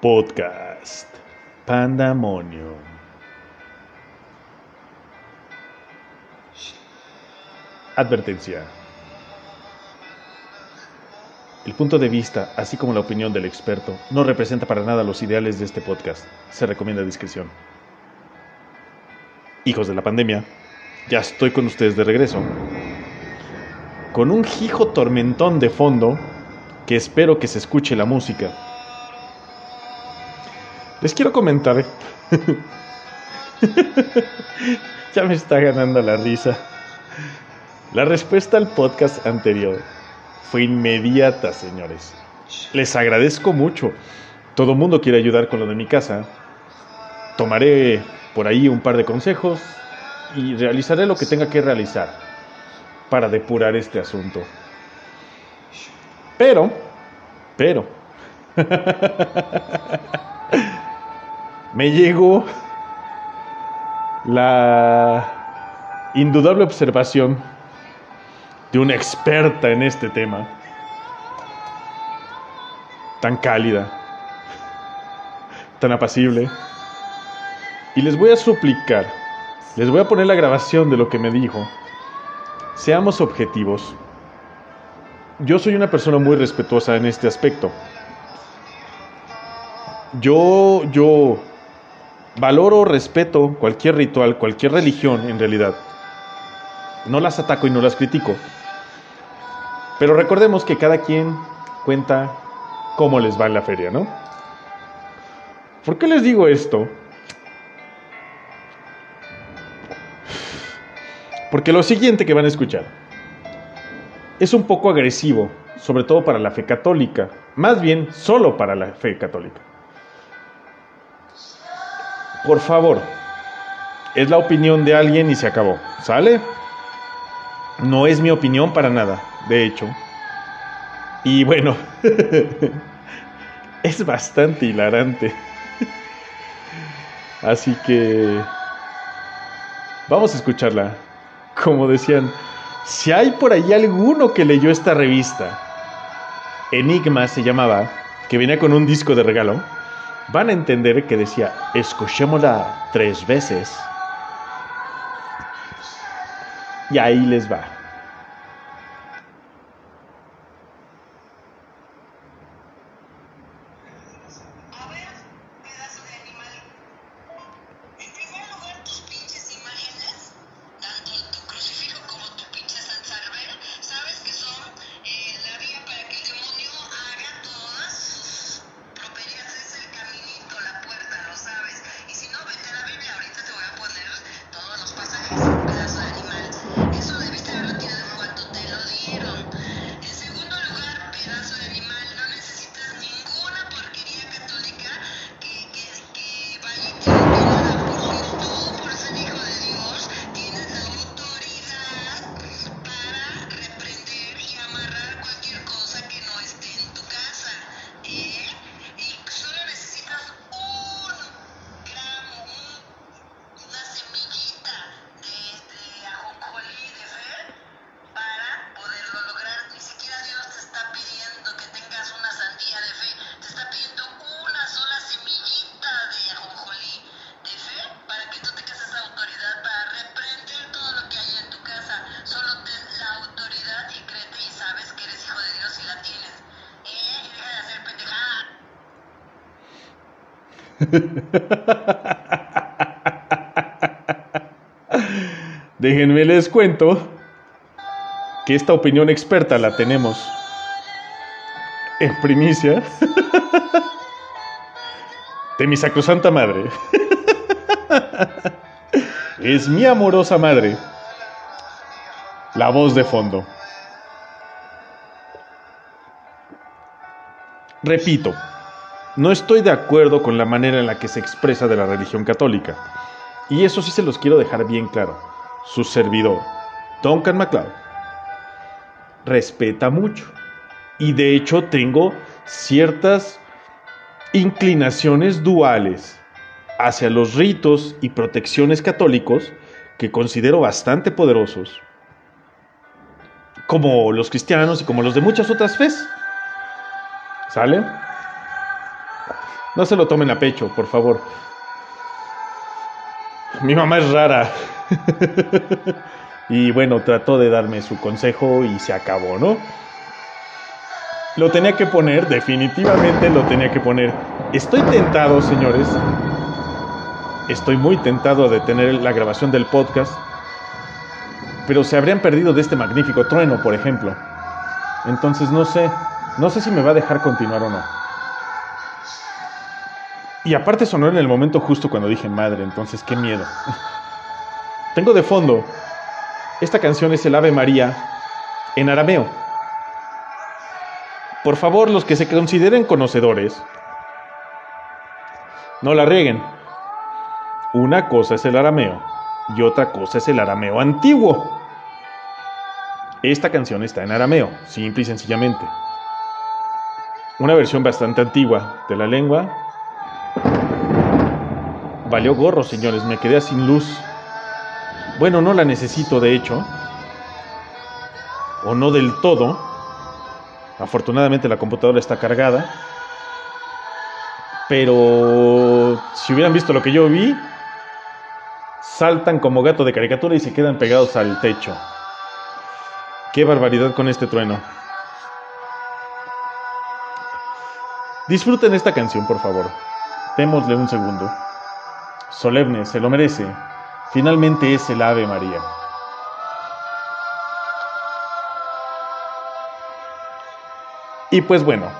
Podcast Pandamonio. Advertencia. El punto de vista, así como la opinión del experto, no representa para nada los ideales de este podcast. Se recomienda discreción. Hijos de la pandemia, ya estoy con ustedes de regreso. Con un hijo tormentón de fondo, que espero que se escuche la música. Les quiero comentar. ya me está ganando la risa. La respuesta al podcast anterior fue inmediata, señores. Les agradezco mucho. Todo el mundo quiere ayudar con lo de mi casa. Tomaré por ahí un par de consejos y realizaré lo que tenga que realizar para depurar este asunto. Pero, pero, me llegó la indudable observación de una experta en este tema, tan cálida, tan apacible. Y les voy a suplicar, les voy a poner la grabación de lo que me dijo. Seamos objetivos. Yo soy una persona muy respetuosa en este aspecto. Yo, yo valoro, respeto cualquier ritual, cualquier religión en realidad. No las ataco y no las critico. Pero recordemos que cada quien cuenta cómo les va en la feria, ¿no? ¿Por qué les digo esto? Porque lo siguiente que van a escuchar es un poco agresivo, sobre todo para la fe católica, más bien solo para la fe católica. Por favor, es la opinión de alguien y se acabó, ¿sale? No es mi opinión para nada, de hecho. Y bueno, es bastante hilarante. Así que vamos a escucharla. Como decían, si hay por ahí alguno que leyó esta revista, Enigma se llamaba, que venía con un disco de regalo, van a entender que decía, escuchémosla tres veces. Y ahí les va. Déjenme les cuento que esta opinión experta la tenemos en primicia de mi sacrosanta madre. Es mi amorosa madre, la voz de fondo. Repito, no estoy de acuerdo con la manera en la que se expresa de la religión católica. Y eso sí se los quiero dejar bien claro. Su servidor, Duncan MacLeod, respeta mucho. Y de hecho tengo ciertas inclinaciones duales hacia los ritos y protecciones católicos que considero bastante poderosos, como los cristianos y como los de muchas otras fes. ¿Sale? No se lo tomen a pecho, por favor. Mi mamá es rara. y bueno, trató de darme su consejo y se acabó, ¿no? Lo tenía que poner, definitivamente lo tenía que poner. Estoy tentado, señores. Estoy muy tentado de tener la grabación del podcast. Pero se habrían perdido de este magnífico trueno, por ejemplo. Entonces no sé, no sé si me va a dejar continuar o no. Y aparte sonó en el momento justo cuando dije madre, entonces qué miedo. Tengo de fondo, esta canción es el Ave María en arameo. Por favor, los que se consideren conocedores, no la rieguen. Una cosa es el arameo y otra cosa es el arameo antiguo. Esta canción está en arameo, simple y sencillamente. Una versión bastante antigua de la lengua. Valió gorro, señores, me quedé sin luz. Bueno, no la necesito, de hecho. O no del todo. Afortunadamente la computadora está cargada. Pero si hubieran visto lo que yo vi, saltan como gato de caricatura y se quedan pegados al techo. Qué barbaridad con este trueno. Disfruten esta canción, por favor. Démosle un segundo. Solemne, se lo merece. Finalmente es el Ave María. Y pues bueno,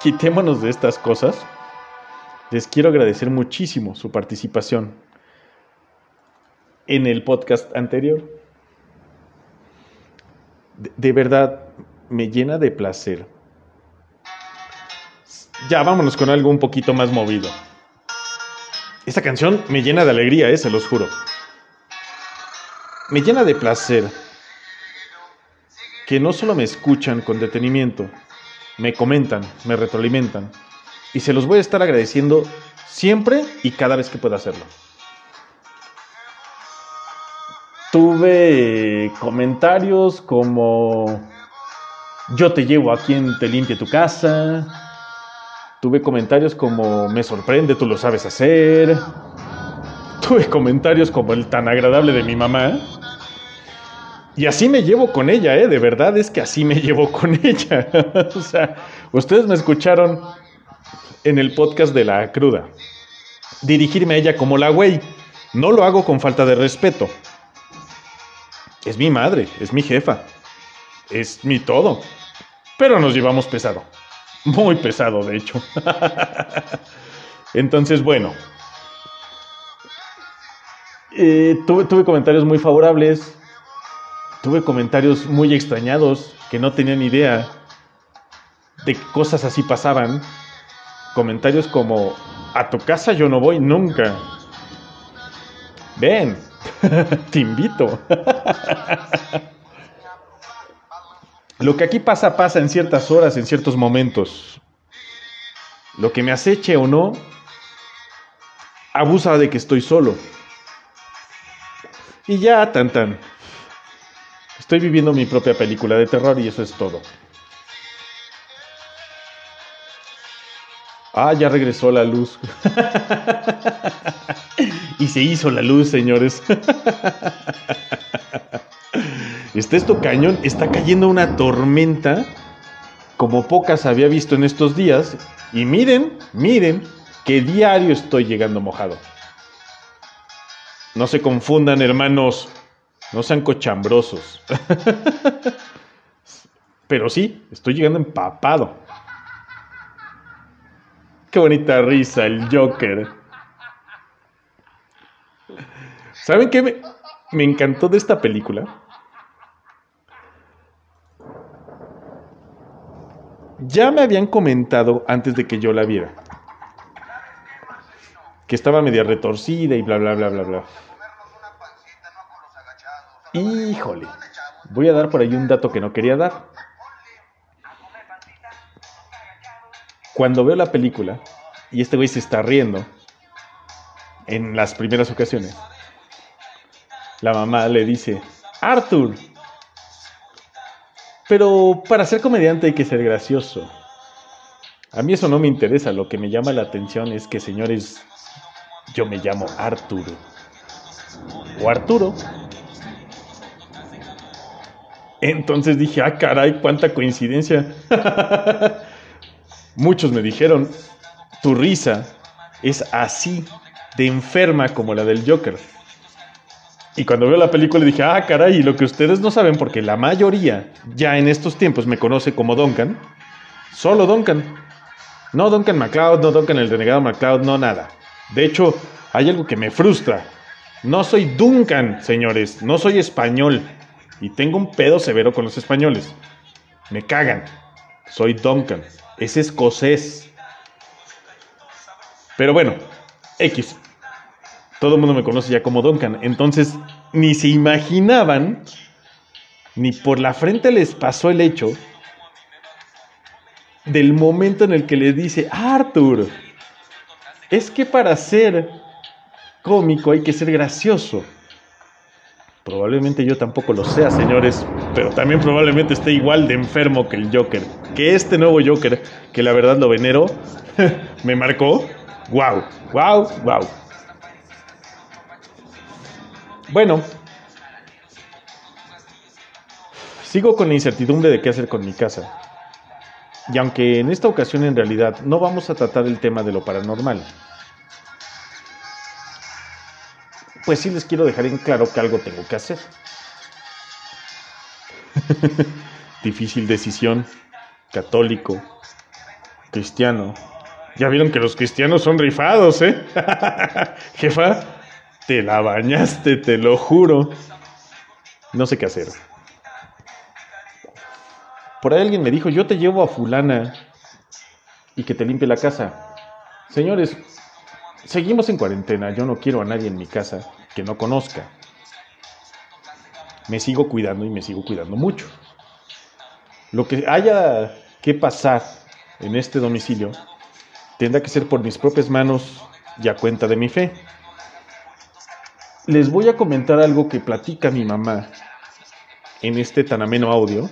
quitémonos de estas cosas. Les quiero agradecer muchísimo su participación en el podcast anterior. De, verdad, me llena de placer. Ya, vámonos con algo un poquito más movido. Esta canción me llena de alegría, eh, se los juro. Me llena de placer que no solo me escuchan con detenimiento, me comentan, me retroalimentan, y se los voy a estar agradeciendo siempre y cada vez que pueda hacerlo. Tuve comentarios como yo te llevo a quien te limpie tu casa. Tuve comentarios como me sorprende, tú lo sabes hacer. Tuve comentarios como el tan agradable de mi mamá. Y así me llevo con ella, ¿eh? De verdad es que así me llevo con ella. o sea, ustedes me escucharon en el podcast de la cruda. Dirigirme a ella como la güey. No lo hago con falta de respeto. Es mi madre, es mi jefa, es mi todo. Pero nos llevamos pesado. Muy pesado, de hecho. Entonces, bueno. Eh, tuve, comentarios muy favorables. Tuve comentarios muy extrañados que no tenían idea de que cosas así pasaban. Comentarios como, a tu casa yo no voy nunca. Ven, te invito. Lo que aquí pasa pasa en ciertas horas, en ciertos momentos. Lo que me aceche o no, abusa de que estoy solo. Y ya, tan tan. Estoy viviendo mi propia película de terror y eso es todo. Ah, ya regresó la luz. y se hizo la luz, señores. Está esto cañón, está cayendo una tormenta como pocas había visto en estos días. Y miren, miren, que diario estoy llegando mojado. No se confundan, hermanos. No sean cochambrosos. Pero sí, estoy llegando empapado. Qué bonita risa, el Joker. ¿Saben qué me, me encantó de esta película? Ya me habían comentado antes de que yo la viera que estaba media retorcida y bla bla bla bla bla. Híjole, voy a dar por ahí un dato que no quería dar. Cuando veo la película y este güey se está riendo en las primeras ocasiones, la mamá le dice, Arthur, pero para ser comediante hay que ser gracioso. A mí eso no me interesa, lo que me llama la atención es que, señores, yo me llamo Arturo. O Arturo. Entonces dije, ah, caray, cuánta coincidencia. Muchos me dijeron, tu risa es así de enferma como la del Joker. Y cuando veo la película dije, ah, caray, lo que ustedes no saben, porque la mayoría ya en estos tiempos me conoce como Duncan, solo Duncan. No Duncan MacLeod, no Duncan el renegado MacLeod, no nada. De hecho, hay algo que me frustra. No soy Duncan, señores, no soy español. Y tengo un pedo severo con los españoles. Me cagan. Soy Duncan. Es escocés. Pero bueno, X. Todo el mundo me conoce ya como Duncan. Entonces, ni se imaginaban, ni por la frente les pasó el hecho del momento en el que le dice, Arthur, es que para ser cómico hay que ser gracioso. Probablemente yo tampoco lo sea, señores, pero también probablemente esté igual de enfermo que el Joker. Que este nuevo Joker, que la verdad lo venero, me marcó. ¡Wow! ¡Wow! ¡Wow! Bueno, sigo con la incertidumbre de qué hacer con mi casa. Y aunque en esta ocasión en realidad no vamos a tratar el tema de lo paranormal, pues sí les quiero dejar en claro que algo tengo que hacer. Difícil decisión, católico, cristiano. Ya vieron que los cristianos son rifados, ¿eh? Jefa, te la bañaste, te lo juro. No sé qué hacer. Por ahí alguien me dijo, yo te llevo a fulana y que te limpie la casa. Señores, seguimos en cuarentena, yo no quiero a nadie en mi casa que no conozca. Me sigo cuidando y me sigo cuidando mucho. Lo que haya que pasar en este domicilio tendrá que ser por mis propias manos y a cuenta de mi fe. Les voy a comentar algo que platica mi mamá en este tan ameno audio.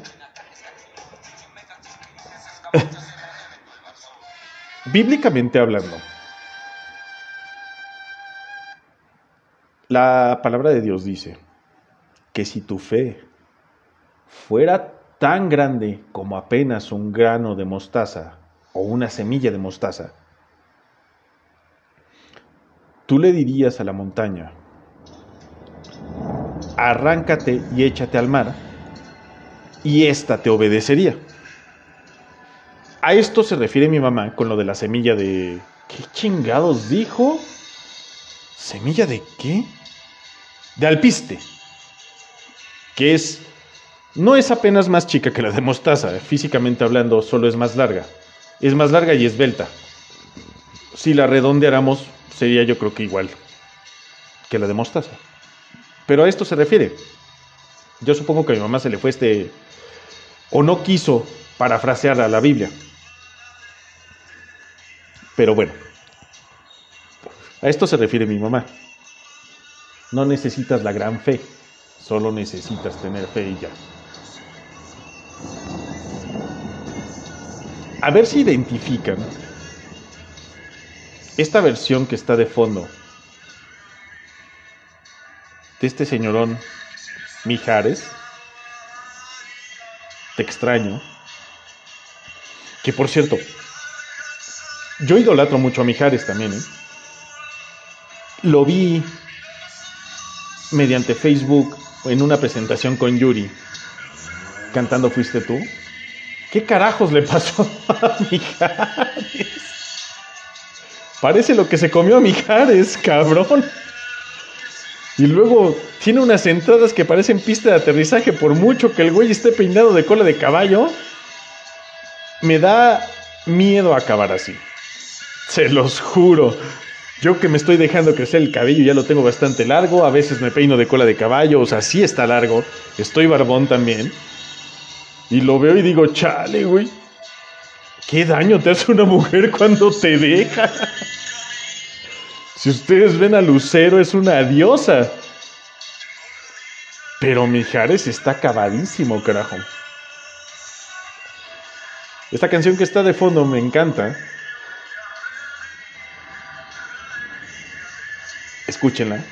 Bíblicamente hablando, La palabra de Dios dice que si tu fe fuera tan grande como apenas un grano de mostaza o una semilla de mostaza, tú le dirías a la montaña, arráncate y échate al mar, y ésta te obedecería. A esto se refiere mi mamá con lo de la semilla de... ¿Qué chingados dijo? ¿Semilla de qué? De alpiste, que es, no es apenas más chica que la de mostaza, físicamente hablando solo es más larga, es más larga y esbelta. Si la redondeáramos, sería yo creo que igual que la de mostaza. Pero a esto se refiere. Yo supongo que a mi mamá se le fue este, o no quiso parafrasear a la Biblia. Pero bueno, a esto se refiere mi mamá. No necesitas la gran fe, solo necesitas tener fe y ya. A ver si identifican esta versión que está de fondo de este señorón Mijares. Te extraño. Que por cierto, yo idolatro mucho a Mijares también, ¿eh? Lo vi mediante Facebook en una presentación con Yuri cantando Fuiste tú. ¿Qué carajos le pasó a Mijares? Parece lo que se comió a Mijares, cabrón. Y luego tiene unas entradas que parecen pista de aterrizaje por mucho que el güey esté peinado de cola de caballo. Me da miedo acabar así. Se los juro. Yo que me estoy dejando crecer el cabello ya lo tengo bastante largo, a veces me peino de cola de caballo, o sea, sí está largo, estoy barbón también. Y lo veo y digo, chale, güey, ¿qué daño te hace una mujer cuando te deja? Si ustedes ven a Lucero, es una diosa. Pero Mijares está acabadísimo, carajo. Esta canción que está de fondo me encanta. Escúchenla.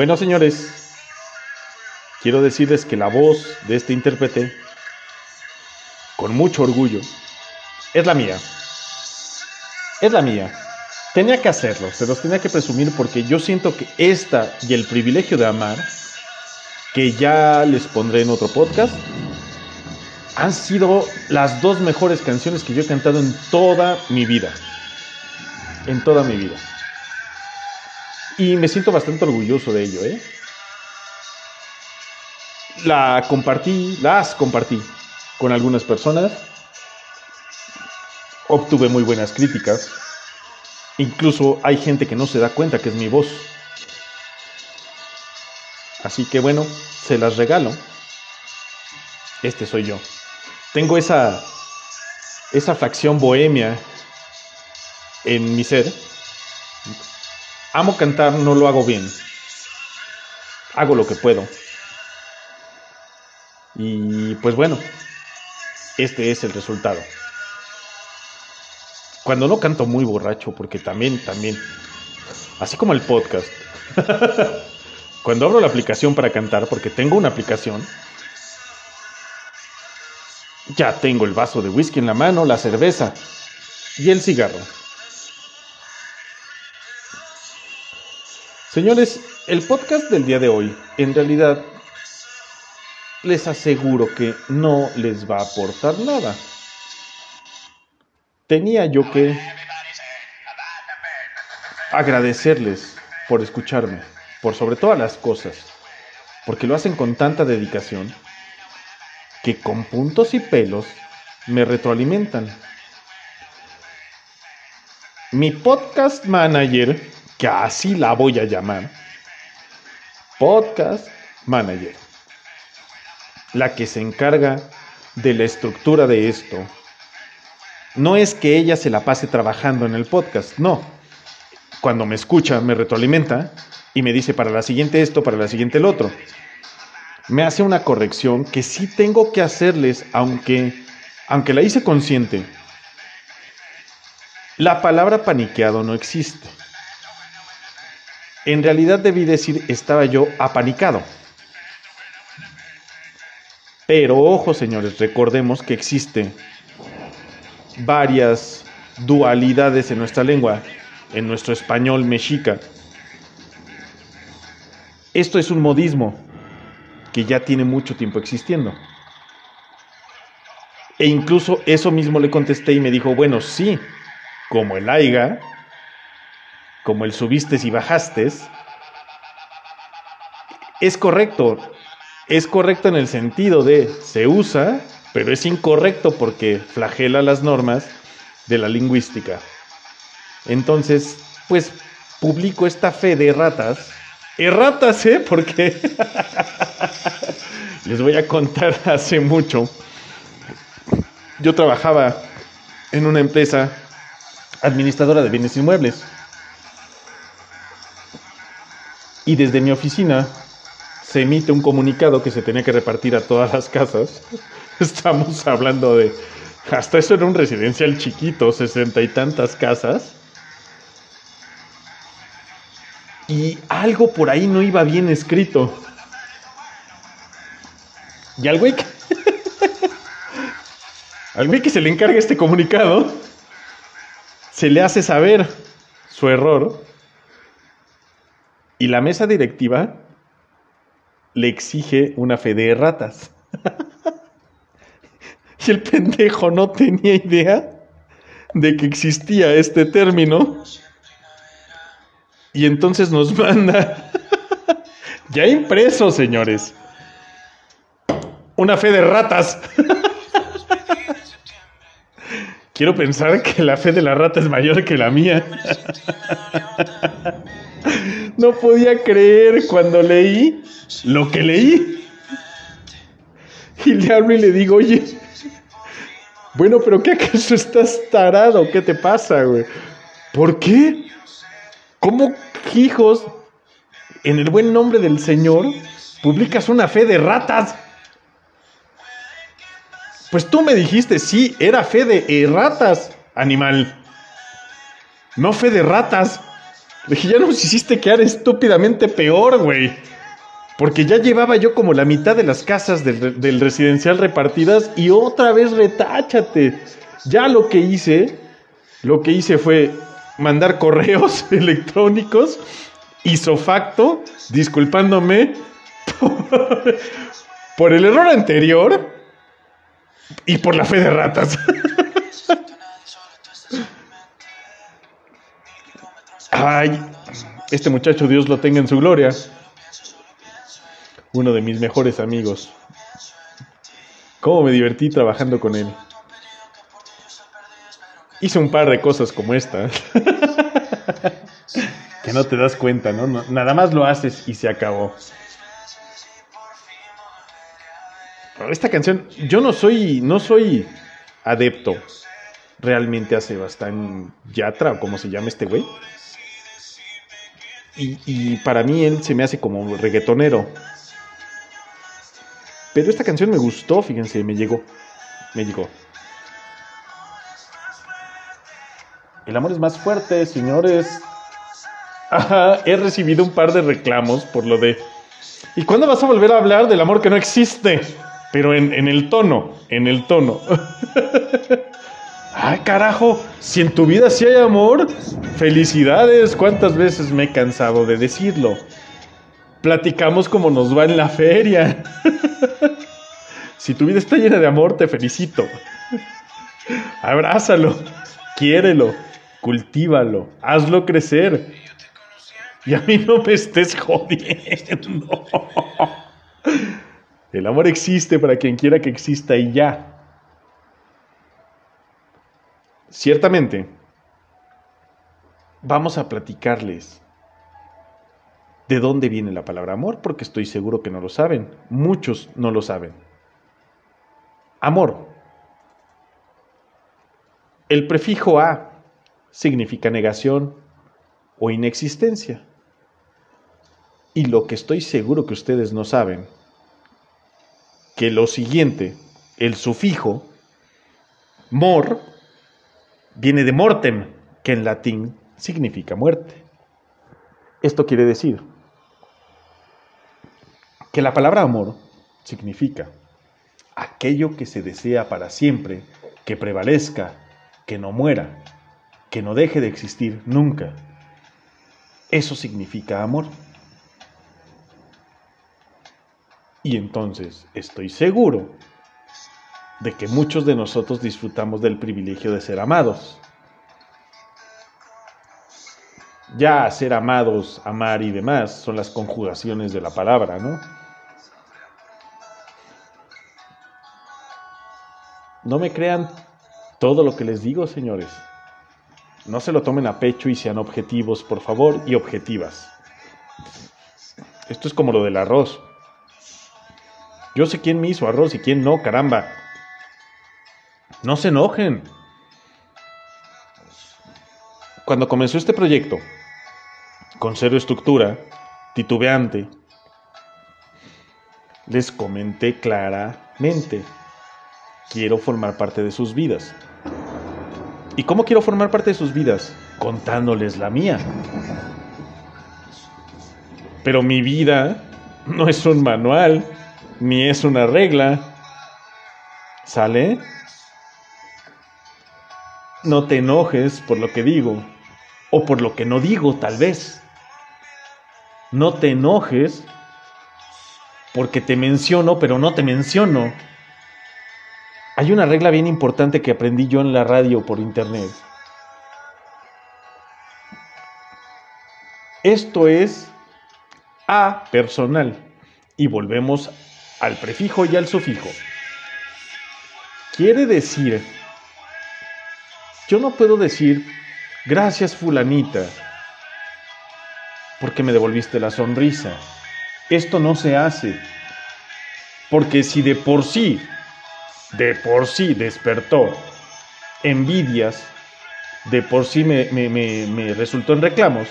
Bueno, señores, quiero decirles que la voz de este intérprete, con mucho orgullo, es la mía. Es la mía. Tenía que hacerlo, se los tenía que presumir porque yo siento que esta y el privilegio de amar, que ya les pondré en otro podcast, han sido las dos mejores canciones que yo he cantado en toda mi vida. En toda mi vida. Y me siento bastante orgulloso de ello, ¿eh? La compartí, las compartí con algunas personas. Obtuve muy buenas críticas. Incluso hay gente que no se da cuenta que es mi voz. Así que bueno, se las regalo. Este soy yo. Tengo esa esa facción bohemia en mi ser Amo cantar, no lo hago bien. Hago lo que puedo. Y pues bueno, este es el resultado. Cuando no canto muy borracho, porque también, también, así como el podcast, cuando abro la aplicación para cantar, porque tengo una aplicación, ya tengo el vaso de whisky en la mano, la cerveza y el cigarro. Señores, el podcast del día de hoy, en realidad, les aseguro que no les va a aportar nada. Tenía yo que agradecerles por escucharme, por sobre todas las cosas, porque lo hacen con tanta dedicación, que con puntos y pelos me retroalimentan. Mi podcast manager que así la voy a llamar, Podcast Manager, la que se encarga de la estructura de esto. No es que ella se la pase trabajando en el podcast, no. Cuando me escucha, me retroalimenta y me dice para la siguiente esto, para la siguiente el otro. Me hace una corrección que sí tengo que hacerles, aunque, aunque la hice consciente. La palabra paniqueado no existe. En realidad debí decir estaba yo apanicado. Pero ojo señores, recordemos que existen varias dualidades en nuestra lengua, en nuestro español mexica. Esto es un modismo que ya tiene mucho tiempo existiendo. E incluso eso mismo le contesté y me dijo, bueno, sí, como el aiga, como el subiste y bajaste, es correcto. Es correcto en el sentido de se usa, pero es incorrecto porque flagela las normas de la lingüística. Entonces, pues publico esta fe de erratas. Erratas, ¿eh? Porque les voy a contar hace mucho. Yo trabajaba en una empresa administradora de bienes inmuebles. Y desde mi oficina se emite un comunicado que se tenía que repartir a todas las casas. Estamos hablando de, hasta eso era un residencial chiquito, sesenta y tantas casas. Y algo por ahí no iba bien escrito. Y al güey al güey se le encarga este comunicado, se le hace saber su error y la mesa directiva le exige una fe de ratas. y el pendejo no tenía idea de que existía este término. Y entonces nos manda, ya impreso, señores, una fe de ratas. Quiero pensar que la fe de la rata es mayor que la mía. No podía creer cuando leí lo que leí. Y le hablo y le digo, oye, bueno, pero ¿qué acaso estás tarado? ¿Qué te pasa, güey? ¿Por qué? ¿Cómo, hijos, en el buen nombre del Señor, publicas una fe de ratas? Pues tú me dijiste, sí, era fe de ratas, animal. No fe de ratas. Dije, ya nos hiciste quedar estúpidamente peor, güey. Porque ya llevaba yo como la mitad de las casas del, residencial repartidas y otra vez retáchate. Ya lo que hice, lo que hice fue mandar correos electrónicos facto disculpándome por el error anterior y por la fe de ratas. Ay, este muchacho Dios lo tenga en su gloria. Uno de mis mejores amigos. Cómo me divertí trabajando con él. Hice un par de cosas como esta. que no te das cuenta, ¿no? Nada más lo haces y se acabó. Esta canción, yo no soy, no soy adepto realmente a Sebastián Yatra, o como se llama este güey. Y, para mí él se me hace como reggaetonero. Pero esta canción me gustó, fíjense, me llegó. Me llegó. El amor es más fuerte, señores. Ajá, he recibido un par de reclamos por lo de... ¿Y cuándo vas a volver a hablar del amor que no existe? Pero en, en el tono, en el tono. Ay, carajo, si en tu vida sí hay amor, felicidades. ¿Cuántas veces me he cansado de decirlo? Platicamos como nos va en la feria. si tu vida está llena de amor, te felicito. Abrázalo, quiérelo, cultívalo, hazlo crecer. Y a mí no me estés jodiendo. El amor existe para quien quiera que exista y ya. Ciertamente, vamos a platicarles de dónde viene la palabra amor, porque estoy seguro que no lo saben. Muchos no lo saben. Amor. El prefijo a significa negación o inexistencia. Y lo que estoy seguro que ustedes no saben, que lo siguiente, el sufijo mor, viene de mortem, que en latín significa muerte. Esto quiere decir que la palabra amor significa aquello que se desea para siempre, que prevalezca, que no muera, que no deje de existir nunca. Eso significa amor. Y entonces estoy seguro de que muchos de nosotros disfrutamos del privilegio de ser amados. Ya ser amados, amar y demás son las conjugaciones de la palabra, ¿no? No me crean todo lo que les digo, señores. No se lo tomen a pecho y sean objetivos, por favor, y objetivas. Esto es como lo del arroz. Yo sé quién me hizo arroz y quién no, caramba. No se enojen. Cuando comenzó este proyecto, con cero estructura, titubeante, les comenté claramente, quiero formar parte de sus vidas. ¿Y cómo quiero formar parte de sus vidas? Contándoles la mía. Pero mi vida no es un manual ni es una regla. ¿Sale? No te enojes por lo que digo, o por lo que no digo tal vez. No te enojes porque te menciono, pero no te menciono. Hay una regla bien importante que aprendí yo en la radio por internet. Esto es a personal. Y volvemos al prefijo y al sufijo. Quiere decir, yo no puedo decir, gracias fulanita, porque me devolviste la sonrisa. Esto no se hace. Porque si de por sí, de por sí despertó envidias, de por sí me, me, me, resultó en reclamos,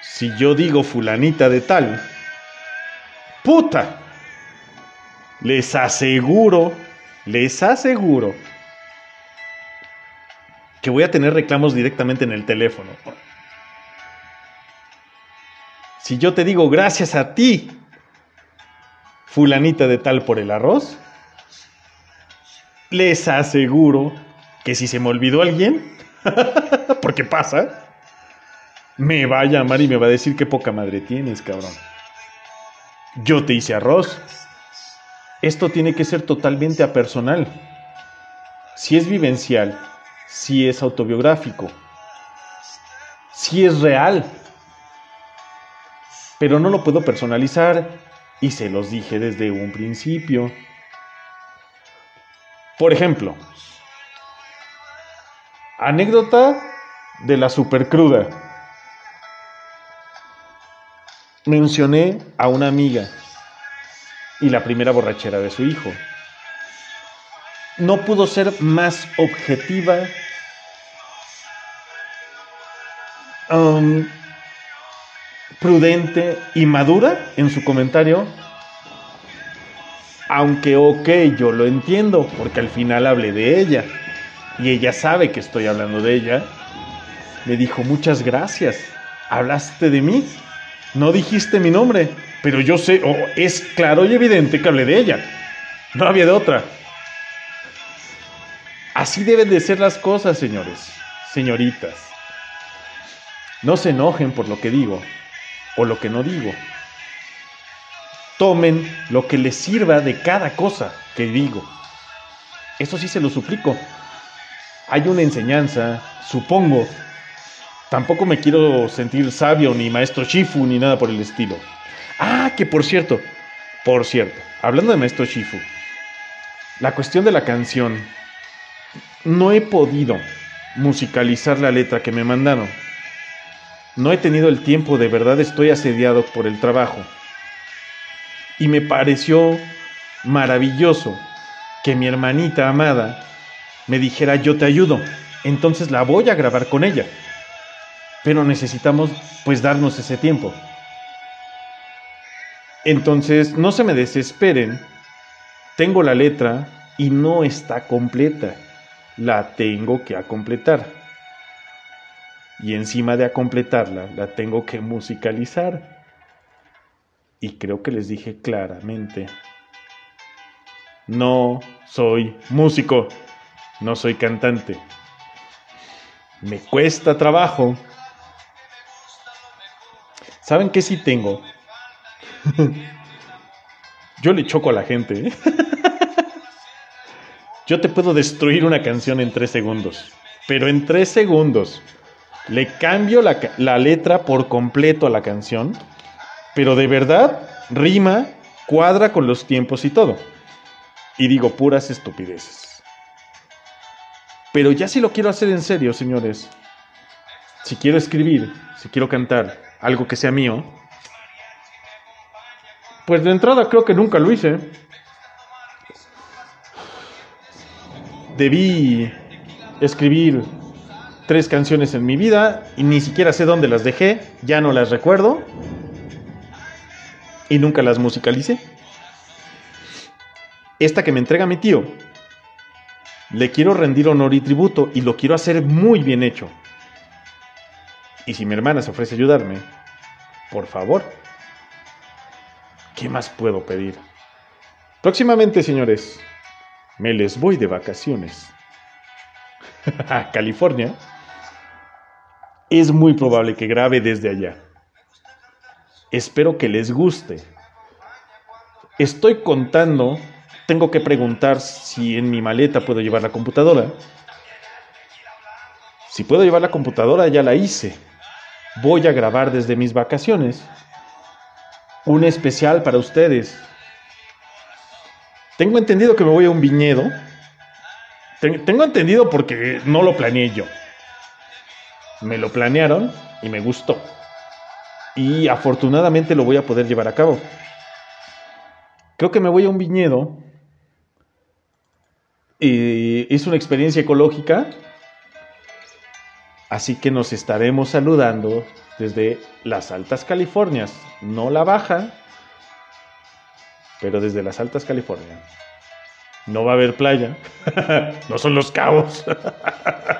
si yo digo fulanita de tal, puta, les aseguro, les aseguro que voy a tener reclamos directamente en el teléfono. Si yo te digo gracias a ti, fulanita de tal por el arroz, les aseguro que si se me olvidó alguien, porque pasa, me va a llamar y me va a decir qué poca madre tienes, cabrón. Yo te hice arroz. Esto tiene que ser totalmente apersonal. Si es vivencial, si es autobiográfico, si es real. Pero no lo puedo personalizar y se los dije desde un principio. Por ejemplo, anécdota de la supercruda. Mencioné a una amiga y la primera borrachera de su hijo. No pudo ser más objetiva, um, prudente y madura en su comentario. Aunque, ok, yo lo entiendo, porque al final hablé de ella. Y ella sabe que estoy hablando de ella. Le dijo, muchas gracias. Hablaste de mí. No dijiste mi nombre, pero yo sé, oh, es claro y evidente que hablé de ella. No había de otra. Así deben de ser las cosas, señores, señoritas. No se enojen por lo que digo o lo que no digo. Tomen lo que les sirva de cada cosa que digo. Eso sí se lo suplico. Hay una enseñanza, supongo. Tampoco me quiero sentir sabio ni maestro Shifu ni nada por el estilo. Ah, que por cierto, por cierto, hablando de maestro Shifu, la cuestión de la canción, no he podido musicalizar la letra que me mandaron. No he tenido el tiempo, de verdad estoy asediado por el trabajo. Y me pareció maravilloso que mi hermanita amada me dijera yo te ayudo, entonces la voy a grabar con ella. Pero necesitamos pues darnos ese tiempo. Entonces no se me desesperen, tengo la letra y no está completa, la tengo que completar y encima de completarla la tengo que musicalizar. Y creo que les dije claramente, no soy músico, no soy cantante. Me cuesta trabajo. ¿Saben qué sí tengo? Yo le choco a la gente. ¿eh? Yo te puedo destruir una canción en tres segundos, pero en tres segundos le cambio la, letra por completo a la canción, pero de verdad rima, cuadra con los tiempos y todo. Y digo puras estupideces. Pero ya si lo quiero hacer en serio, señores, si quiero escribir, si quiero cantar algo que sea mío, pues de entrada creo que nunca lo hice. Debí escribir tres canciones en mi vida y ni siquiera sé dónde las dejé, ya no las recuerdo y nunca las musicalicé. Esta que me entrega mi tío, le quiero rendir honor y tributo y lo quiero hacer muy bien hecho. Y si mi hermana se ofrece ayudarme, por favor, ¿qué más puedo pedir? Próximamente, señores, me les voy de vacaciones a California es muy probable que grabe desde allá. Espero que les guste. Estoy contando, tengo que preguntar si en mi maleta puedo llevar la computadora. Si puedo llevar la computadora, ya la hice. Voy a grabar desde mis vacaciones. Un especial para ustedes. Tengo entendido que me voy a un viñedo. Tengo entendido porque no lo planeé yo. Me lo planearon y me gustó. y afortunadamente lo voy a poder llevar a cabo. Creo que me voy a un viñedo. y es una experiencia ecológica. Así que nos estaremos saludando desde las altas Californias, no la baja, pero desde las altas Californias. No va a haber playa, no son los cabos.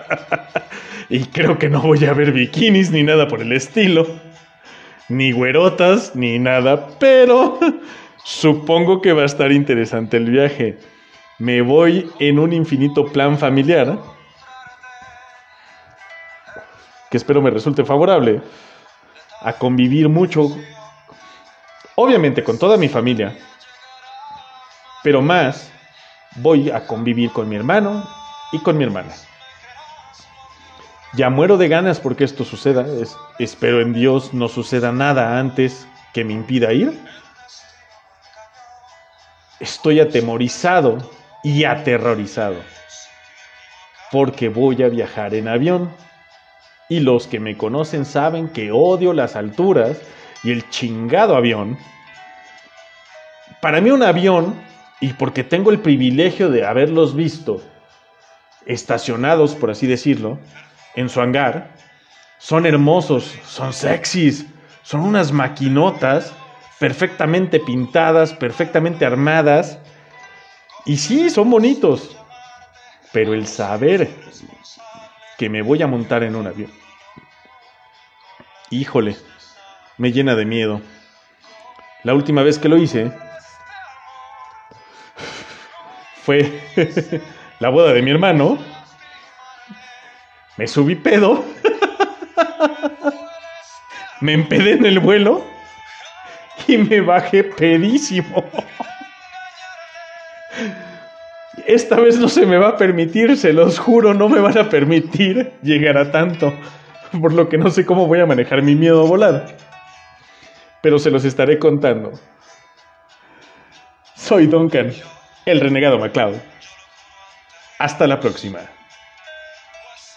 y creo que no voy a ver bikinis ni nada por el estilo, ni güerotas ni nada, pero supongo que va a estar interesante el viaje. Me voy en un infinito plan familiar que espero me resulte favorable a convivir mucho, obviamente con toda mi familia, pero más voy a convivir con mi hermano y con mi hermana. Ya muero de ganas porque esto suceda. espero en Dios no suceda nada antes que me impida ir. Estoy atemorizado y aterrorizado porque voy a viajar en avión. Y los que me conocen saben que odio las alturas y el chingado avión. Para mí un avión, y porque tengo el privilegio de haberlos visto estacionados, por así decirlo, en su hangar, son hermosos, son sexys, son unas maquinotas perfectamente pintadas, perfectamente armadas. Y sí, son bonitos. Pero el saber que me voy a montar en un avión, híjole, me llena de miedo. La última vez que lo hice fue la boda de mi hermano me subí pedo. me empedé en el vuelo. Y me bajé pedísimo. Esta vez no se me va a permitir, se los juro, no me van a permitir llegar a tanto. Por lo que no sé cómo voy a manejar mi miedo a volar. Pero se los estaré contando. Soy Duncan, el renegado MacLeod. Hasta la próxima.